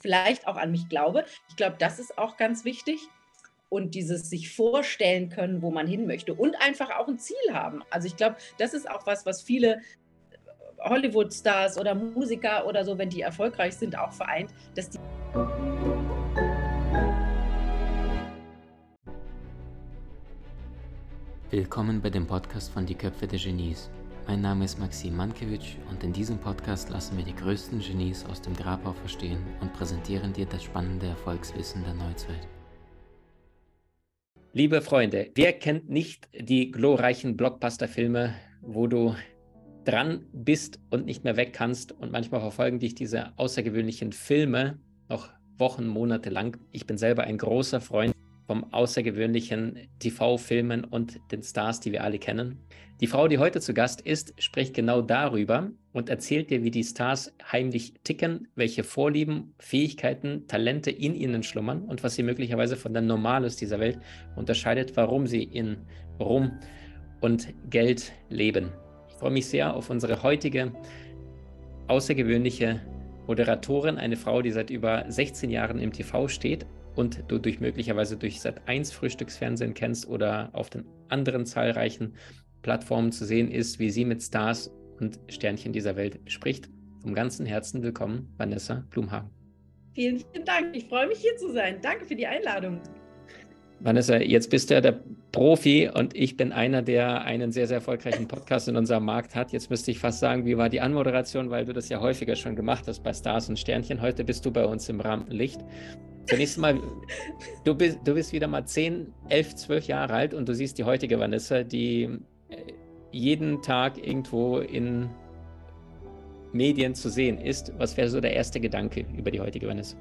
vielleicht auch an mich glaube. Ich glaube, das ist auch ganz wichtig. Und dieses sich vorstellen können, wo man hin möchte und einfach auch ein Ziel haben. Also ich glaube, das ist auch was, was viele Hollywood-Stars oder Musiker oder so, wenn die erfolgreich sind, auch vereint, dass die Willkommen bei dem Podcast von Die Köpfe der Genies. Mein Name ist Maxim Mankewitsch und in diesem Podcast lassen wir die größten Genies aus dem Grabau verstehen und präsentieren dir das spannende Erfolgswissen der Neuzeit. Liebe Freunde, wer kennt nicht die glorreichen Blockbuster-Filme, wo du dran bist und nicht mehr weg kannst und manchmal verfolgen dich diese außergewöhnlichen Filme noch Wochen, Monate lang. Ich bin selber ein großer Freund vom außergewöhnlichen TV-Filmen und den Stars, die wir alle kennen. Die Frau, die heute zu Gast ist, spricht genau darüber und erzählt dir, wie die Stars heimlich ticken, welche Vorlieben, Fähigkeiten, Talente in ihnen schlummern und was sie möglicherweise von der Normales dieser Welt unterscheidet, warum sie in Ruhm und Geld leben. Ich freue mich sehr auf unsere heutige außergewöhnliche Moderatorin, eine Frau, die seit über 16 Jahren im TV steht und du durch möglicherweise durch Sat 1 Frühstücksfernsehen kennst oder auf den anderen zahlreichen Plattformen zu sehen ist, wie sie mit Stars und Sternchen dieser Welt spricht. Vom ganzen Herzen willkommen, Vanessa Blumhagen. Vielen, vielen Dank. Ich freue mich hier zu sein. Danke für die Einladung. Vanessa, jetzt bist du ja der Profi und ich bin einer, der einen sehr, sehr erfolgreichen Podcast in unserem Markt hat. Jetzt müsste ich fast sagen, wie war die Anmoderation, weil du das ja häufiger schon gemacht hast bei Stars und Sternchen. Heute bist du bei uns im Rampenlicht. Zunächst mal, du bist, du bist wieder mal 10, 11, 12 Jahre alt und du siehst die heutige Vanessa, die jeden Tag irgendwo in Medien zu sehen ist, was wäre so der erste Gedanke über die heutige Vanessa?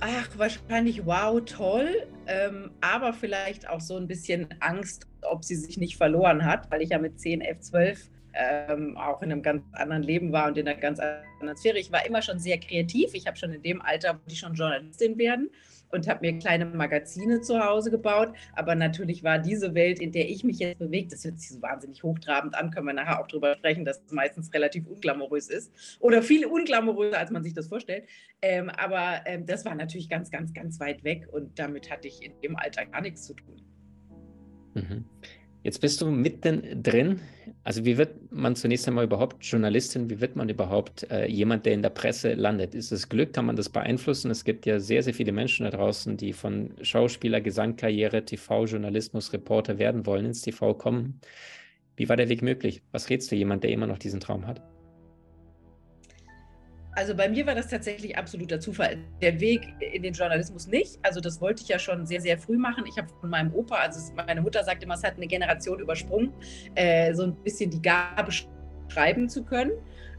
Ach, wahrscheinlich wow, toll, ähm, aber vielleicht auch so ein bisschen Angst, ob sie sich nicht verloren hat, weil ich ja mit 10, 11, 12 ähm, auch in einem ganz anderen Leben war und in einer ganz anderen Sphäre. Ich war immer schon sehr kreativ. Ich habe schon in dem Alter, wollte ich schon Journalistin werden und habe mir kleine Magazine zu Hause gebaut. Aber natürlich war diese Welt, in der ich mich jetzt bewege, das hört sich so wahnsinnig hochtrabend an, können wir nachher auch drüber sprechen, dass es meistens relativ unglamourös ist oder viel unglamouröser, als man sich das vorstellt. Ähm, aber ähm, das war natürlich ganz, ganz, ganz weit weg und damit hatte ich in dem Alter gar nichts zu tun. Mhm. Jetzt bist du mitten drin. Also wie wird man zunächst einmal überhaupt Journalistin? Wie wird man überhaupt äh, jemand, der in der Presse landet? Ist es Glück? Kann man das beeinflussen? Es gibt ja sehr, sehr viele Menschen da draußen, die von Schauspieler, Gesangkarriere, TV, Journalismus, Reporter werden wollen, ins TV kommen. Wie war der Weg möglich? Was rätst du jemand, der immer noch diesen Traum hat? Also bei mir war das tatsächlich absoluter Zufall. Der Weg in den Journalismus nicht. Also das wollte ich ja schon sehr, sehr früh machen. Ich habe von meinem Opa, also meine Mutter sagt immer, es hat eine Generation übersprungen, äh, so ein bisschen die Gabe schreiben zu können.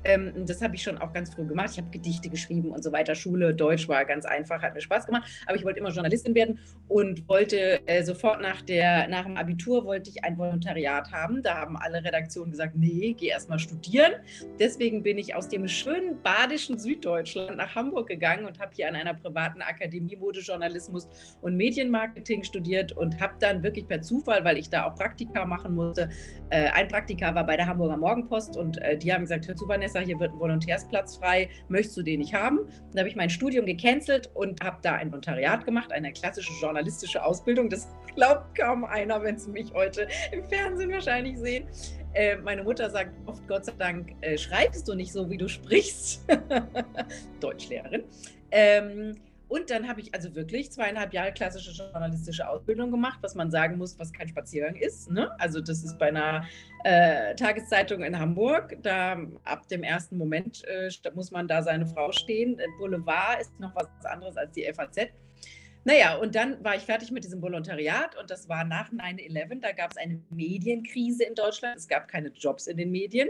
Ähm, das habe ich schon auch ganz früh gemacht. Ich habe Gedichte geschrieben und so weiter. Schule, Deutsch war ganz einfach, hat mir Spaß gemacht. Aber ich wollte immer Journalistin werden und wollte äh, sofort nach, der, nach dem Abitur wollte ich ein Volontariat haben. Da haben alle Redaktionen gesagt, nee, geh erst mal studieren. Deswegen bin ich aus dem schönen badischen Süddeutschland nach Hamburg gegangen und habe hier an einer privaten Akademie Modejournalismus und Medienmarketing studiert und habe dann wirklich per Zufall, weil ich da auch Praktika machen musste, äh, ein Praktika war bei der Hamburger Morgenpost und äh, die haben gesagt, hör zu Vanessa, Vanessa, hier wird ein Volontärsplatz frei, möchtest du den nicht haben? Dann habe ich mein Studium gecancelt und habe da ein Volontariat gemacht, eine klassische journalistische Ausbildung. Das glaubt kaum einer, wenn sie mich heute im Fernsehen wahrscheinlich sehen. Äh, meine Mutter sagt oft, Gott sei Dank, äh, schreibst du nicht so, wie du sprichst. Deutschlehrerin. Ähm, und dann habe ich also wirklich zweieinhalb Jahre klassische journalistische Ausbildung gemacht, was man sagen muss, was kein Spaziergang ist. Ne? Also das ist bei einer äh, Tageszeitung in Hamburg. Da ab dem ersten Moment äh, muss man da seine Frau stehen. Boulevard ist noch was anderes als die FAZ. Naja, und dann war ich fertig mit diesem Volontariat und das war nach 9-11. Da gab es eine Medienkrise in Deutschland. Es gab keine Jobs in den Medien.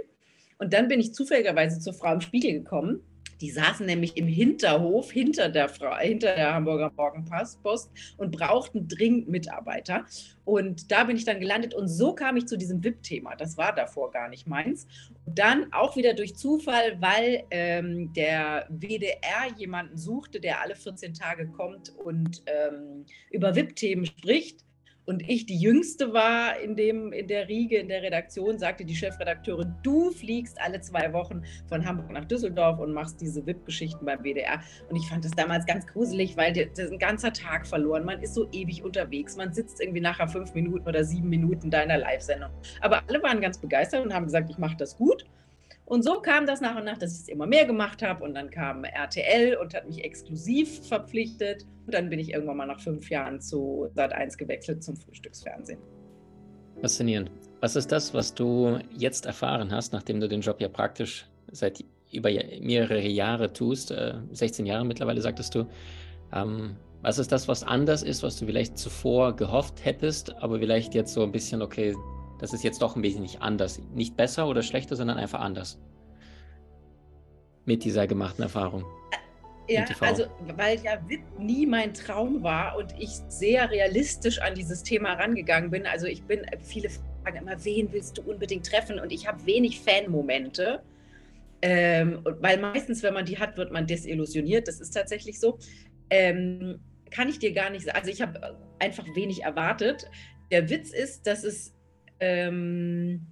Und dann bin ich zufälligerweise zur Frau im Spiegel gekommen die saßen nämlich im Hinterhof hinter der, Frau, hinter der Hamburger Morgenpost und brauchten dringend Mitarbeiter. Und da bin ich dann gelandet und so kam ich zu diesem VIP-Thema. Das war davor gar nicht meins. Und dann auch wieder durch Zufall, weil ähm, der WDR jemanden suchte, der alle 14 Tage kommt und ähm, über VIP-Themen spricht. Und ich die Jüngste war in, dem, in der Riege, in der Redaktion, sagte die Chefredakteurin, du fliegst alle zwei Wochen von Hamburg nach Düsseldorf und machst diese VIP-Geschichten beim WDR. Und ich fand das damals ganz gruselig, weil das ist ein ganzer Tag verloren. Man ist so ewig unterwegs. Man sitzt irgendwie nachher fünf Minuten oder sieben Minuten deiner Live-Sendung. Aber alle waren ganz begeistert und haben gesagt, ich mache das gut. Und so kam das nach und nach, dass ich es immer mehr gemacht habe. Und dann kam RTL und hat mich exklusiv verpflichtet. Und dann bin ich irgendwann mal nach fünf Jahren zu Sat1 gewechselt zum Frühstücksfernsehen. Faszinierend. Was ist das, was du jetzt erfahren hast, nachdem du den Job ja praktisch seit über mehrere Jahre tust? 16 äh, Jahre mittlerweile, sagtest du. Ähm, was ist das, was anders ist, was du vielleicht zuvor gehofft hättest, aber vielleicht jetzt so ein bisschen, okay, das ist jetzt doch ein bisschen anders. Nicht besser oder schlechter, sondern einfach anders. Mit dieser gemachten Erfahrung. Ja, also weil ja WIP nie mein Traum war und ich sehr realistisch an dieses Thema rangegangen bin. Also ich bin, viele fragen immer, wen willst du unbedingt treffen? Und ich habe wenig Fan-Momente. Ähm, weil meistens, wenn man die hat, wird man desillusioniert. Das ist tatsächlich so. Ähm, kann ich dir gar nicht sagen. Also ich habe einfach wenig erwartet. Der Witz ist, dass es ähm,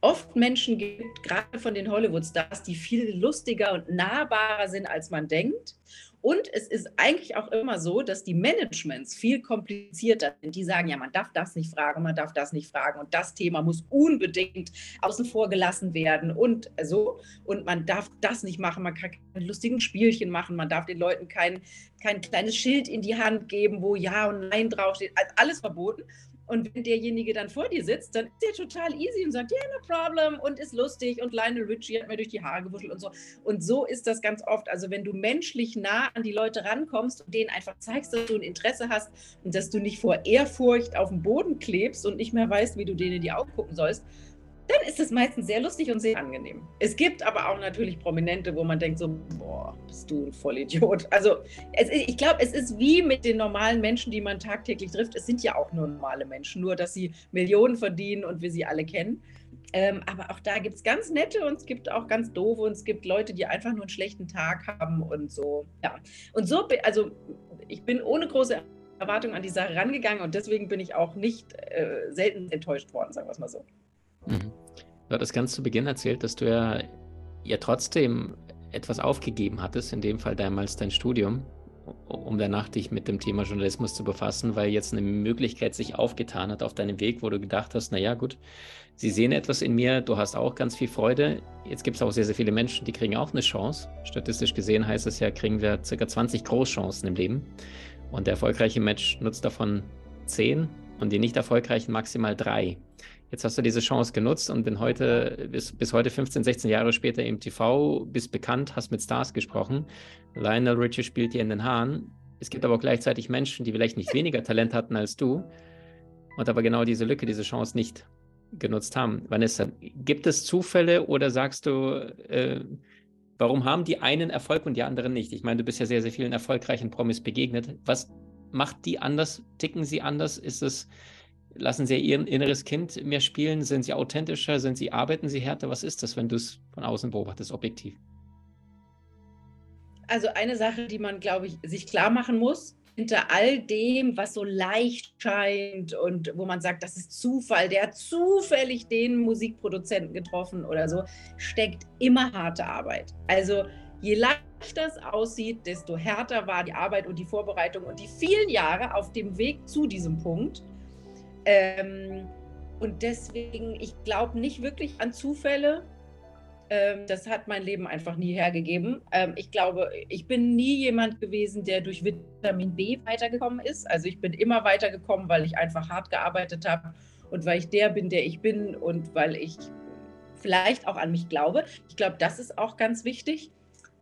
oft Menschen gibt, gerade von den Hollywood-Stars, die viel lustiger und nahbarer sind, als man denkt. Und es ist eigentlich auch immer so, dass die Managements viel komplizierter sind. Die sagen ja, man darf das nicht fragen, man darf das nicht fragen und das Thema muss unbedingt außen vor gelassen werden und so. Und man darf das nicht machen, man kann keine lustigen Spielchen machen, man darf den Leuten kein, kein kleines Schild in die Hand geben, wo Ja und Nein draufsteht. Alles verboten. Und wenn derjenige dann vor dir sitzt, dann ist er total easy und sagt, yeah, no problem und ist lustig und Lionel Richie hat mir durch die Haare gewuschelt und so. Und so ist das ganz oft. Also wenn du menschlich nah an die Leute rankommst und denen einfach zeigst, dass du ein Interesse hast und dass du nicht vor Ehrfurcht auf dem Boden klebst und nicht mehr weißt, wie du denen in die Augen gucken sollst, dann ist es meistens sehr lustig und sehr angenehm. Es gibt aber auch natürlich Prominente, wo man denkt so, boah, bist du ein Vollidiot. Also es, ich glaube, es ist wie mit den normalen Menschen, die man tagtäglich trifft. Es sind ja auch nur normale Menschen, nur dass sie Millionen verdienen und wir sie alle kennen. Ähm, aber auch da gibt es ganz nette und es gibt auch ganz doofe und es gibt Leute, die einfach nur einen schlechten Tag haben und so. Ja. Und so, also ich bin ohne große Erwartung an die Sache rangegangen und deswegen bin ich auch nicht äh, selten enttäuscht worden, sagen wir es mal so. Mhm. Du hattest ganz zu Beginn erzählt, dass du ja, ja trotzdem etwas aufgegeben hattest, in dem Fall damals dein Studium, um danach dich mit dem Thema Journalismus zu befassen, weil jetzt eine Möglichkeit sich aufgetan hat auf deinem Weg, wo du gedacht hast, naja gut, sie sehen etwas in mir, du hast auch ganz viel Freude. Jetzt gibt es auch sehr, sehr viele Menschen, die kriegen auch eine Chance. Statistisch gesehen heißt es ja, kriegen wir ca. 20 Großchancen im Leben. Und der erfolgreiche Mensch nutzt davon 10 und die nicht erfolgreichen maximal drei. Jetzt hast du diese Chance genutzt und bin heute, bis, bis heute 15, 16 Jahre später im TV, bist bekannt, hast mit Stars gesprochen. Lionel Richie spielt dir in den Haaren. Es gibt aber auch gleichzeitig Menschen, die vielleicht nicht weniger Talent hatten als du und aber genau diese Lücke, diese Chance nicht genutzt haben. Vanessa, gibt es Zufälle oder sagst du, äh, warum haben die einen Erfolg und die anderen nicht? Ich meine, du bist ja sehr, sehr vielen erfolgreichen Promis begegnet. Was macht die anders? Ticken sie anders? Ist es Lassen Sie Ihr inneres Kind mehr spielen? Sind Sie authentischer? Sind Sie, arbeiten Sie härter? Was ist das, wenn du es von außen beobachtest, objektiv? Also eine Sache, die man, glaube ich, sich klar machen muss, hinter all dem, was so leicht scheint und wo man sagt, das ist Zufall, der hat zufällig den Musikproduzenten getroffen oder so, steckt immer harte Arbeit. Also je leichter es aussieht, desto härter war die Arbeit und die Vorbereitung und die vielen Jahre auf dem Weg zu diesem Punkt. Ähm, und deswegen, ich glaube nicht wirklich an Zufälle. Ähm, das hat mein Leben einfach nie hergegeben. Ähm, ich glaube, ich bin nie jemand gewesen, der durch Vitamin B weitergekommen ist. Also ich bin immer weitergekommen, weil ich einfach hart gearbeitet habe und weil ich der bin, der ich bin und weil ich vielleicht auch an mich glaube. Ich glaube, das ist auch ganz wichtig.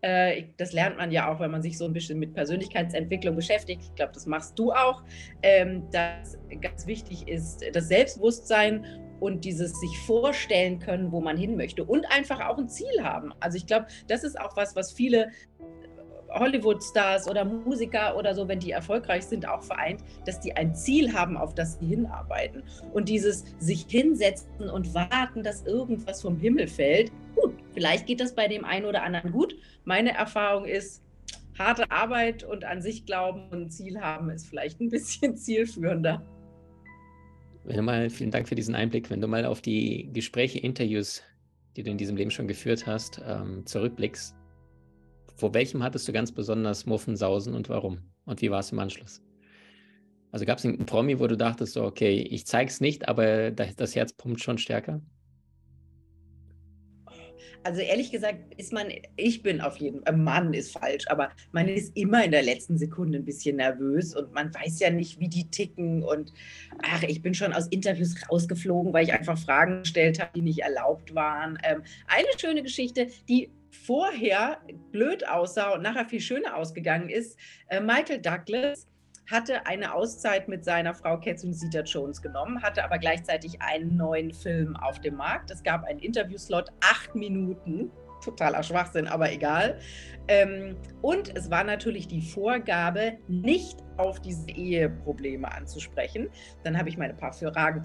Äh, das lernt man ja auch, wenn man sich so ein bisschen mit Persönlichkeitsentwicklung beschäftigt. Ich glaube, das machst du auch. Ähm, dass ganz wichtig ist das Selbstbewusstsein und dieses sich vorstellen können, wo man hin möchte und einfach auch ein Ziel haben. Also ich glaube, das ist auch was, was viele Hollywood-Stars oder Musiker oder so, wenn die erfolgreich sind, auch vereint, dass die ein Ziel haben, auf das sie hinarbeiten. Und dieses sich hinsetzen und warten, dass irgendwas vom Himmel fällt, gut, vielleicht geht das bei dem einen oder anderen gut. Meine Erfahrung ist, harte Arbeit und an sich glauben und Ziel haben ist vielleicht ein bisschen zielführender. Wenn du mal, vielen Dank für diesen Einblick, wenn du mal auf die Gespräche, Interviews, die du in diesem Leben schon geführt hast, ähm, zurückblickst, vor welchem hattest du ganz besonders Muffensausen und warum? Und wie war es im Anschluss? Also gab es einen Promi, wo du dachtest, so, okay, ich zeig's nicht, aber das Herz pumpt schon stärker? Also ehrlich gesagt ist man, ich bin auf jeden Fall, Mann ist falsch, aber man ist immer in der letzten Sekunde ein bisschen nervös und man weiß ja nicht, wie die ticken und ach, ich bin schon aus Interviews rausgeflogen, weil ich einfach Fragen gestellt habe, die nicht erlaubt waren. Ähm, eine schöne Geschichte, die vorher blöd aussah und nachher viel schöner ausgegangen ist, äh, Michael Douglas hatte eine Auszeit mit seiner Frau Catherine Zeta-Jones genommen, hatte aber gleichzeitig einen neuen Film auf dem Markt. Es gab einen Interviewslot, acht Minuten, totaler Schwachsinn, aber egal. Ähm, und es war natürlich die Vorgabe, nicht auf diese Eheprobleme anzusprechen. Dann habe ich meine paar Fragen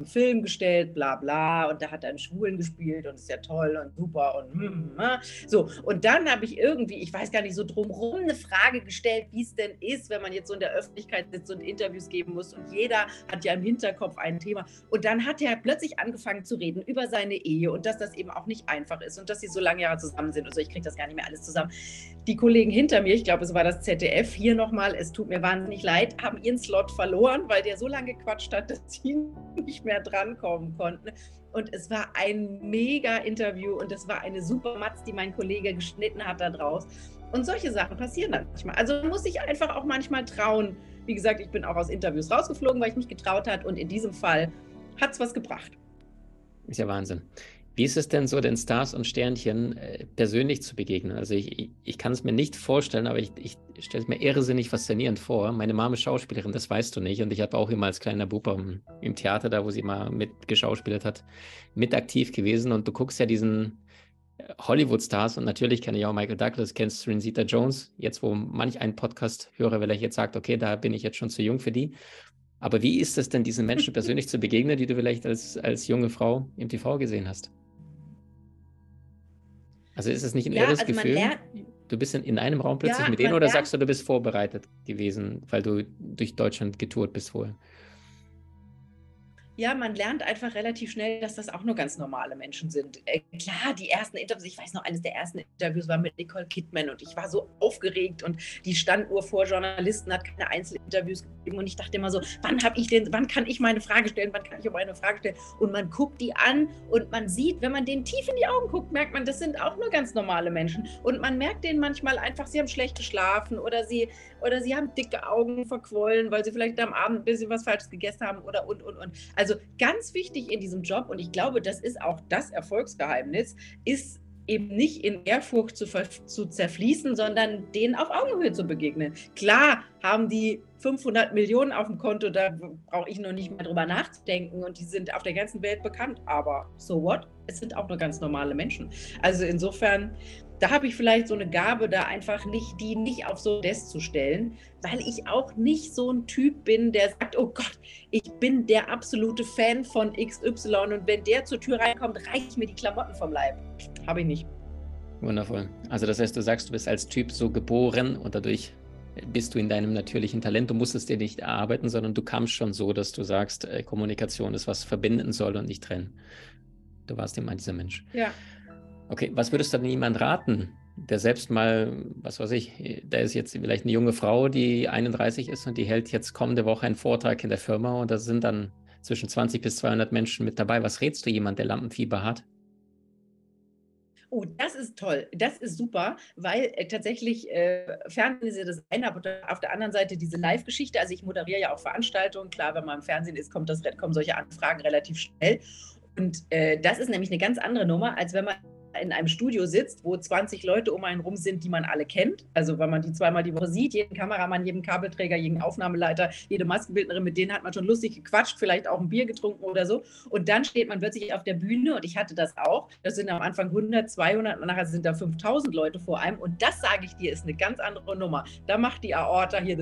zum Film gestellt, bla bla, und da hat er einen Schwulen gespielt und ist ja toll und super und hm, hm. so. Und dann habe ich irgendwie, ich weiß gar nicht, so drumherum eine Frage gestellt, wie es denn ist, wenn man jetzt so in der Öffentlichkeit sitzt und Interviews geben muss und jeder hat ja im Hinterkopf ein Thema. Und dann hat er plötzlich angefangen zu reden über seine Ehe und dass das eben auch nicht einfach ist und dass sie so lange Jahre zusammen sind und so. Ich kriege das gar nicht mehr alles zusammen. Die Kollegen hinter mir, ich glaube, es war das ZDF, hier nochmal, es tut mir wahnsinnig leid, haben ihren Slot verloren, weil der so lange gequatscht hat, dass sie nicht mehr mehr drankommen konnten. Und es war ein mega Interview und es war eine super Matz, die mein Kollege geschnitten hat da draus. Und solche Sachen passieren dann manchmal. Also muss sich einfach auch manchmal trauen. Wie gesagt, ich bin auch aus Interviews rausgeflogen, weil ich mich getraut hat. Und in diesem Fall hat es was gebracht. Ist ja Wahnsinn. Wie ist es denn so, den Stars und Sternchen äh, persönlich zu begegnen? Also ich, ich, kann es mir nicht vorstellen, aber ich, ich stelle es mir irrsinnig faszinierend vor. Meine Mama ist Schauspielerin, das weißt du nicht. Und ich habe auch immer als kleiner Bub im, Theater, da wo sie mal mit geschauspielt hat, mit aktiv gewesen. Und du guckst ja diesen äh, Hollywood-Stars und natürlich kenne ich auch Michael Douglas, kennst Rosita Jones, jetzt wo manch einen Podcast höre, weil er jetzt sagt, okay, da bin ich jetzt schon zu jung für die. Aber wie ist es denn, diesen Menschen persönlich zu begegnen, die du vielleicht als, als junge Frau im TV gesehen hast? Also ist es nicht ein ja, irres also Gefühl? Du bist in, in einem Raum plötzlich ja, mit denen oder lernt. sagst du, du bist vorbereitet gewesen, weil du durch Deutschland getourt bist vorher? Ja, man lernt einfach relativ schnell, dass das auch nur ganz normale Menschen sind. Äh, klar, die ersten Interviews, ich weiß noch, eines der ersten Interviews war mit Nicole Kidman und ich war so aufgeregt und die stand nur vor Journalisten, hat keine Einzelinterviews gegeben und ich dachte immer so, wann habe ich denn, wann kann ich meine Frage stellen, wann kann ich auch eine Frage stellen? Und man guckt die an und man sieht, wenn man denen tief in die Augen guckt, merkt man, das sind auch nur ganz normale Menschen und man merkt denen manchmal einfach, sie haben schlecht geschlafen oder sie oder sie haben dicke Augen verquollen, weil sie vielleicht am Abend ein bisschen was Falsches gegessen haben oder und und und. Also also ganz wichtig in diesem Job, und ich glaube, das ist auch das Erfolgsgeheimnis, ist eben nicht in Ehrfurcht zu, zu zerfließen, sondern denen auf Augenhöhe zu begegnen. Klar haben die 500 Millionen auf dem Konto, da brauche ich noch nicht mehr drüber nachzudenken und die sind auf der ganzen Welt bekannt, aber so what? Es sind auch nur ganz normale Menschen. Also insofern da habe ich vielleicht so eine Gabe, da einfach nicht, die nicht auf so Desk zu stellen, weil ich auch nicht so ein Typ bin, der sagt, oh Gott, ich bin der absolute Fan von XY und wenn der zur Tür reinkommt, reiche ich mir die Klamotten vom Leib. Habe ich nicht. Wundervoll. Also das heißt, du sagst, du bist als Typ so geboren und dadurch bist du in deinem natürlichen Talent. Du musstest dir nicht erarbeiten, sondern du kamst schon so, dass du sagst, äh, Kommunikation ist was verbinden soll und nicht trennen. Du warst immer dieser Mensch. Ja. Okay, was würdest du denn jemand raten, der selbst mal, was weiß ich, da ist jetzt vielleicht eine junge Frau, die 31 ist und die hält jetzt kommende Woche einen Vortrag in der Firma und da sind dann zwischen 20 bis 200 Menschen mit dabei. Was rätst du jemand, der Lampenfieber hat? Oh, das ist toll. Das ist super, weil äh, tatsächlich äh, Fernsehen ist ja das eine, aber auf der anderen Seite diese Live-Geschichte. Also ich moderiere ja auch Veranstaltungen. Klar, wenn man im Fernsehen ist, kommt das, kommen solche Anfragen relativ schnell. Und äh, das ist nämlich eine ganz andere Nummer, als wenn man in einem Studio sitzt, wo 20 Leute um einen rum sind, die man alle kennt. Also weil man die zweimal die Woche sieht, jeden Kameramann, jeden Kabelträger, jeden Aufnahmeleiter, jede Maskenbildnerin, mit denen hat man schon lustig gequatscht, vielleicht auch ein Bier getrunken oder so. Und dann steht man plötzlich auf der Bühne und ich hatte das auch. Das sind am Anfang 100, 200 und nachher sind da 5000 Leute vor einem. Und das sage ich dir, ist eine ganz andere Nummer. Da macht die Aorta hier.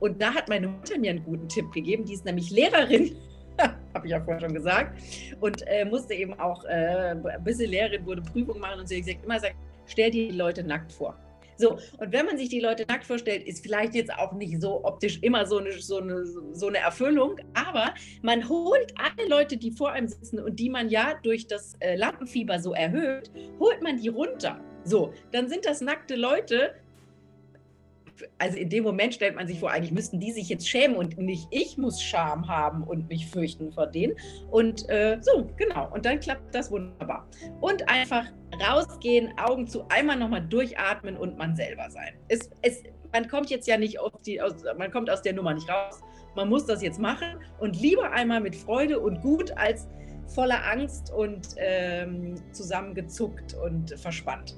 Und da hat meine Mutter mir einen guten Tipp gegeben. Die ist nämlich Lehrerin habe ich ja vorhin schon gesagt. Und äh, musste eben auch äh, ein bisschen Lehrerin, wurde Prüfung machen und sie hat gesagt, immer sagt, stell dir die Leute nackt vor. So, und wenn man sich die Leute nackt vorstellt, ist vielleicht jetzt auch nicht so optisch immer so eine, so eine, so eine Erfüllung, aber man holt alle Leute, die vor einem sitzen und die man ja durch das äh, Lampenfieber so erhöht, holt man die runter. So, dann sind das nackte Leute, also in dem Moment stellt man sich vor, eigentlich müssten die sich jetzt schämen und nicht ich muss Scham haben und mich fürchten vor denen. Und äh, so, genau. Und dann klappt das wunderbar. Und einfach rausgehen, Augen zu, einmal nochmal durchatmen und man selber sein. Es, es, man kommt jetzt ja nicht auf die, aus, man kommt aus der Nummer nicht raus. Man muss das jetzt machen und lieber einmal mit Freude und gut als voller Angst und ähm, zusammengezuckt und verspannt.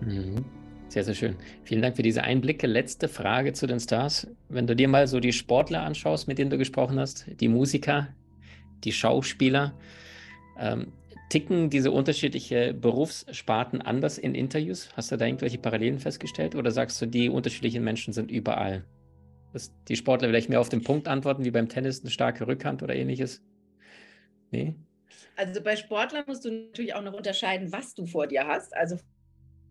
Mhm. Sehr, sehr schön. Vielen Dank für diese Einblicke. Letzte Frage zu den Stars. Wenn du dir mal so die Sportler anschaust, mit denen du gesprochen hast, die Musiker, die Schauspieler, ähm, ticken diese unterschiedlichen Berufssparten anders in Interviews? Hast du da irgendwelche Parallelen festgestellt oder sagst du, die unterschiedlichen Menschen sind überall? Dass die Sportler vielleicht mehr auf den Punkt antworten, wie beim Tennis, eine starke Rückhand oder ähnliches? Nee? Also bei Sportlern musst du natürlich auch noch unterscheiden, was du vor dir hast. Also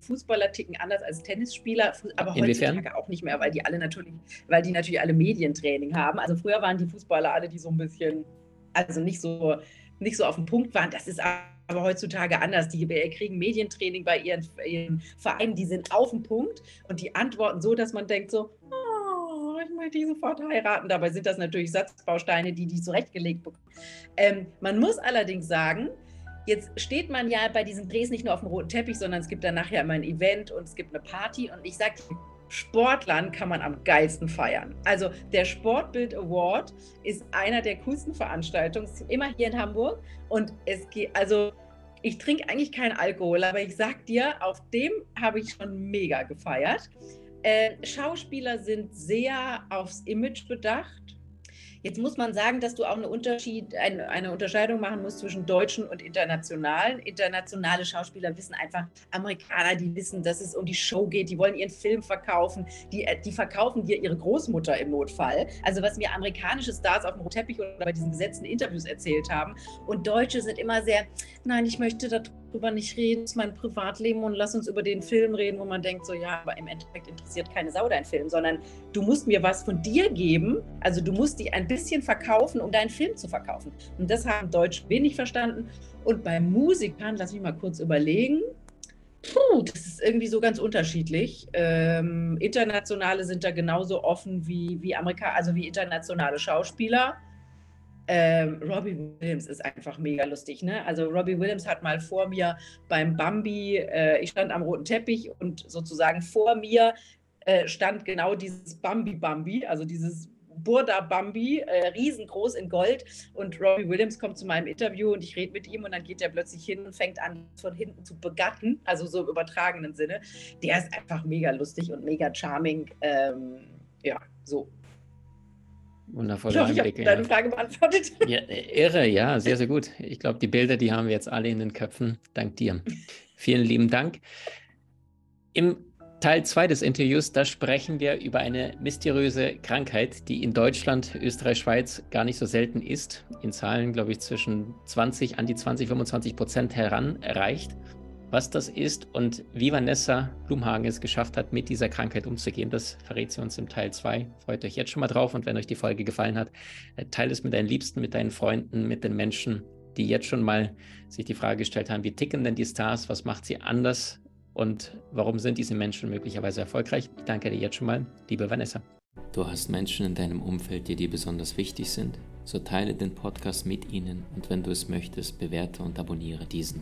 Fußballer ticken anders als Tennisspieler, aber Inwiefern? heutzutage auch nicht mehr, weil die alle natürlich, weil die natürlich alle Medientraining haben. Also früher waren die Fußballer alle, die so ein bisschen, also nicht so, nicht so auf den Punkt waren. Das ist aber heutzutage anders. Die kriegen Medientraining bei ihren, ihren Vereinen, die sind auf dem Punkt und die antworten so, dass man denkt so, oh, ich möchte die sofort heiraten. Dabei sind das natürlich Satzbausteine, die die zurechtgelegt bekommen. Ähm, man muss allerdings sagen, Jetzt steht man ja bei diesen Drehs nicht nur auf dem roten Teppich, sondern es gibt dann nachher immer ein Event und es gibt eine Party. Und ich sage, Sportlern kann man am geilsten feiern. Also der Sportbild Award ist einer der coolsten Veranstaltungen, immer hier in Hamburg. Und es geht, also ich trinke eigentlich keinen Alkohol, aber ich sag dir, auf dem habe ich schon mega gefeiert. Äh, Schauspieler sind sehr aufs Image bedacht Jetzt muss man sagen, dass du auch eine, Unterschied, eine, eine Unterscheidung machen musst zwischen deutschen und internationalen. Internationale Schauspieler wissen einfach, Amerikaner, die wissen, dass es um die Show geht, die wollen ihren Film verkaufen, die, äh, die verkaufen dir ihre Großmutter im Notfall. Also was mir amerikanische Stars auf dem Teppich oder bei diesen gesetzten Interviews erzählt haben. Und Deutsche sind immer sehr, nein, ich möchte darüber nicht reden, ist mein Privatleben und lass uns über den Film reden, wo man denkt, so ja, aber im Endeffekt interessiert keine Sau dein Film, sondern du musst mir was von dir geben. Also du musst die ein bisschen verkaufen, um deinen Film zu verkaufen. Und das haben Deutsch wenig verstanden. Und bei Musikern, lass mich mal kurz überlegen, Puh, das ist irgendwie so ganz unterschiedlich. Ähm, internationale sind da genauso offen wie, wie Amerika, also wie internationale Schauspieler. Ähm, Robbie Williams ist einfach mega lustig. Ne? Also Robbie Williams hat mal vor mir beim Bambi, äh, ich stand am roten Teppich und sozusagen vor mir äh, stand genau dieses Bambi Bambi, also dieses Burda Bambi, äh, riesengroß in Gold. Und Robbie Williams kommt zu meinem Interview und ich rede mit ihm und dann geht er plötzlich hin und fängt an, von hinten zu begatten, also so im übertragenen Sinne. Der ist einfach mega lustig und mega charming. Ähm, ja, so. Wundervolle ich hoffe, Einblicke. Ich habe deine Frage beantwortet. Ja, irre, ja, sehr, sehr gut. Ich glaube, die Bilder, die haben wir jetzt alle in den Köpfen. Dank dir. Vielen lieben Dank. Im Teil 2 des Interviews, da sprechen wir über eine mysteriöse Krankheit, die in Deutschland, Österreich, Schweiz gar nicht so selten ist. In Zahlen, glaube ich, zwischen 20 an die 20, 25 Prozent heranreicht. Was das ist und wie Vanessa Blumhagen es geschafft hat, mit dieser Krankheit umzugehen, das verrät sie uns im Teil 2. Freut euch jetzt schon mal drauf und wenn euch die Folge gefallen hat, äh, teilt es mit deinen Liebsten, mit deinen Freunden, mit den Menschen, die jetzt schon mal sich die Frage gestellt haben, wie ticken denn die Stars, was macht sie anders und warum sind diese Menschen möglicherweise erfolgreich? Ich danke dir jetzt schon mal, liebe Vanessa. Du hast Menschen in deinem Umfeld, die dir besonders wichtig sind? So teile den Podcast mit ihnen und wenn du es möchtest, bewerte und abonniere diesen.